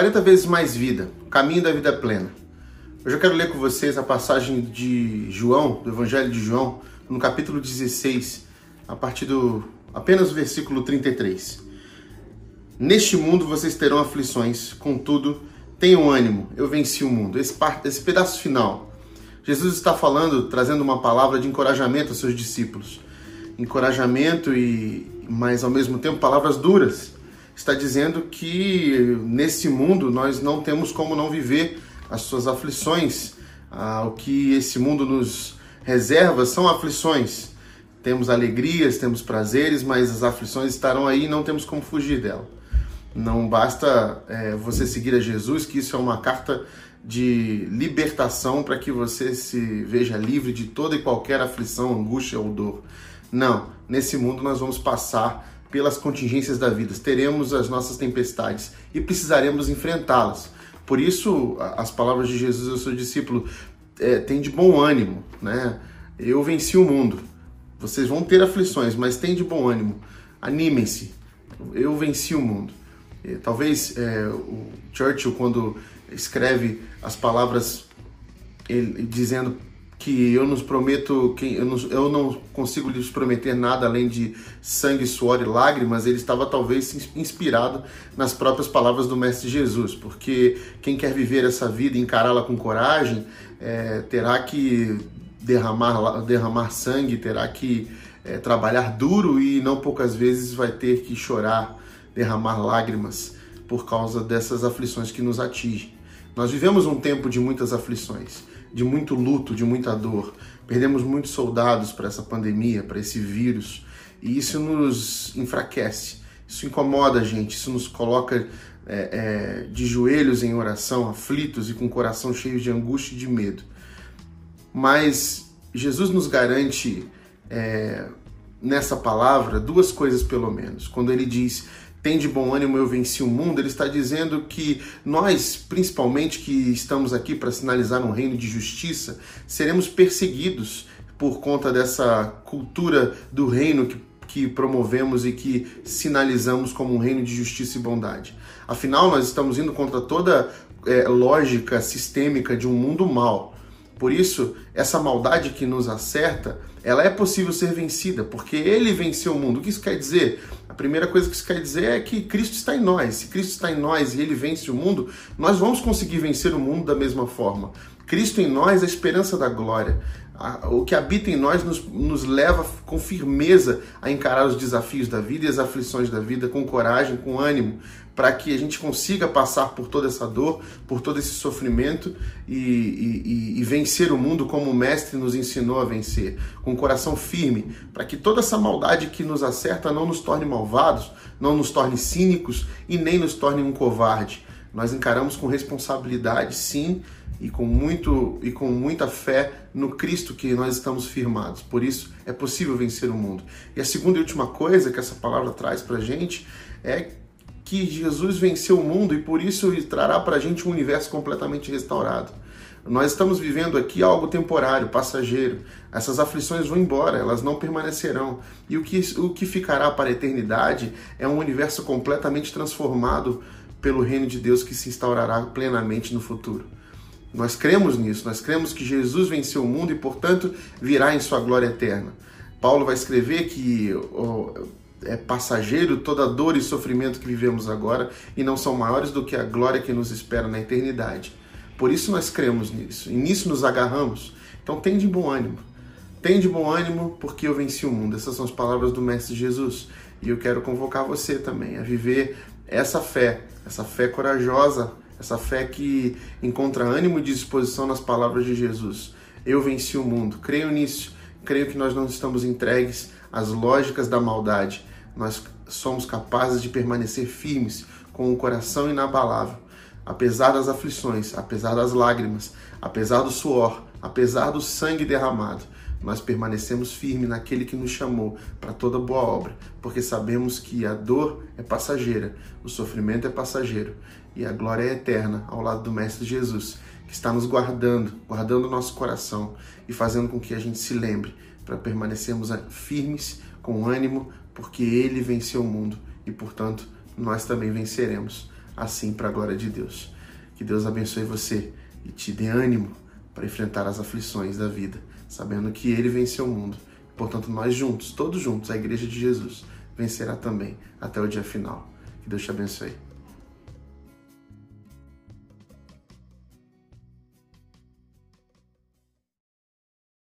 40 vezes mais vida, caminho da vida plena. Hoje eu quero ler com vocês a passagem de João, do Evangelho de João, no capítulo 16, a partir do apenas o versículo 33. Neste mundo vocês terão aflições, contudo, tenham ânimo, eu venci o mundo. Esse, esse pedaço final, Jesus está falando, trazendo uma palavra de encorajamento aos seus discípulos. Encorajamento e, mas ao mesmo tempo, palavras duras está dizendo que nesse mundo nós não temos como não viver as suas aflições. Ah, o que esse mundo nos reserva são aflições. Temos alegrias, temos prazeres, mas as aflições estarão aí e não temos como fugir dela. Não basta é, você seguir a Jesus, que isso é uma carta de libertação para que você se veja livre de toda e qualquer aflição, angústia ou dor. Não, nesse mundo nós vamos passar pelas contingências da vida, teremos as nossas tempestades e precisaremos enfrentá-las. Por isso, as palavras de Jesus ao seu discípulo é, tem de bom ânimo, né? Eu venci o mundo. Vocês vão ter aflições, mas tem de bom ânimo. Animem-se. Eu venci o mundo. E, talvez é, o Churchill, quando escreve as palavras ele, dizendo que eu nos prometo, que eu não, eu não consigo lhes prometer nada além de sangue, suor e lágrimas, ele estava talvez inspirado nas próprias palavras do Mestre Jesus, porque quem quer viver essa vida e encará-la com coragem é, terá que derramar, derramar sangue, terá que é, trabalhar duro e não poucas vezes vai ter que chorar, derramar lágrimas por causa dessas aflições que nos atingem. Nós vivemos um tempo de muitas aflições de muito luto, de muita dor. Perdemos muitos soldados para essa pandemia, para esse vírus, e isso nos enfraquece, isso incomoda a gente, isso nos coloca é, é, de joelhos em oração, aflitos e com o coração cheio de angústia e de medo. Mas Jesus nos garante é, nessa palavra duas coisas, pelo menos. Quando ele diz tem de bom ânimo, eu venci o mundo, ele está dizendo que nós, principalmente que estamos aqui para sinalizar um reino de justiça, seremos perseguidos por conta dessa cultura do reino que, que promovemos e que sinalizamos como um reino de justiça e bondade. Afinal, nós estamos indo contra toda é, lógica sistêmica de um mundo mal. Por isso, essa maldade que nos acerta, ela é possível ser vencida, porque ele venceu o mundo. O que isso quer dizer? A primeira coisa que isso quer dizer é que Cristo está em nós. Se Cristo está em nós e ele vence o mundo, nós vamos conseguir vencer o mundo da mesma forma. Cristo em nós é a esperança da glória. O que habita em nós nos, nos leva com firmeza a encarar os desafios da vida e as aflições da vida com coragem, com ânimo, para que a gente consiga passar por toda essa dor, por todo esse sofrimento e, e, e, vencer o mundo como o Mestre nos ensinou a vencer, com o coração firme, para que toda essa maldade que nos acerta não nos torne malvados, não nos torne cínicos e nem nos torne um covarde. Nós encaramos com responsabilidade, sim, e com muito e com muita fé no Cristo que nós estamos firmados. Por isso é possível vencer o mundo. E a segunda e última coisa que essa palavra traz para gente é que Jesus venceu o mundo e por isso trará para a gente um universo completamente restaurado. Nós estamos vivendo aqui algo temporário, passageiro. Essas aflições vão embora, elas não permanecerão. E o que, o que ficará para a eternidade é um universo completamente transformado pelo reino de Deus que se instaurará plenamente no futuro. Nós cremos nisso, nós cremos que Jesus venceu o mundo e, portanto, virá em sua glória eterna. Paulo vai escrever que é passageiro toda dor e sofrimento que vivemos agora e não são maiores do que a glória que nos espera na eternidade. Por isso nós cremos nisso e nisso nos agarramos. Então tem de bom ânimo. Tem de bom ânimo porque eu venci o mundo. Essas são as palavras do Mestre Jesus. E eu quero convocar você também a viver essa fé, essa fé corajosa, essa fé que encontra ânimo e disposição nas palavras de Jesus. Eu venci o mundo. Creio nisso. Creio que nós não estamos entregues às lógicas da maldade, nós somos capazes de permanecer firmes com o coração inabalável, apesar das aflições, apesar das lágrimas, apesar do suor, apesar do sangue derramado. Nós permanecemos firmes naquele que nos chamou para toda boa obra, porque sabemos que a dor é passageira, o sofrimento é passageiro e a glória é eterna ao lado do Mestre Jesus, que está nos guardando, guardando o nosso coração e fazendo com que a gente se lembre para permanecermos firmes, com ânimo, porque Ele venceu o mundo e, portanto, nós também venceremos. assim para a glória de Deus. Que Deus abençoe você e te dê ânimo para enfrentar as aflições da vida, sabendo que Ele venceu o mundo. Portanto, nós juntos, todos juntos, a Igreja de Jesus, vencerá também até o dia final. Que Deus te abençoe.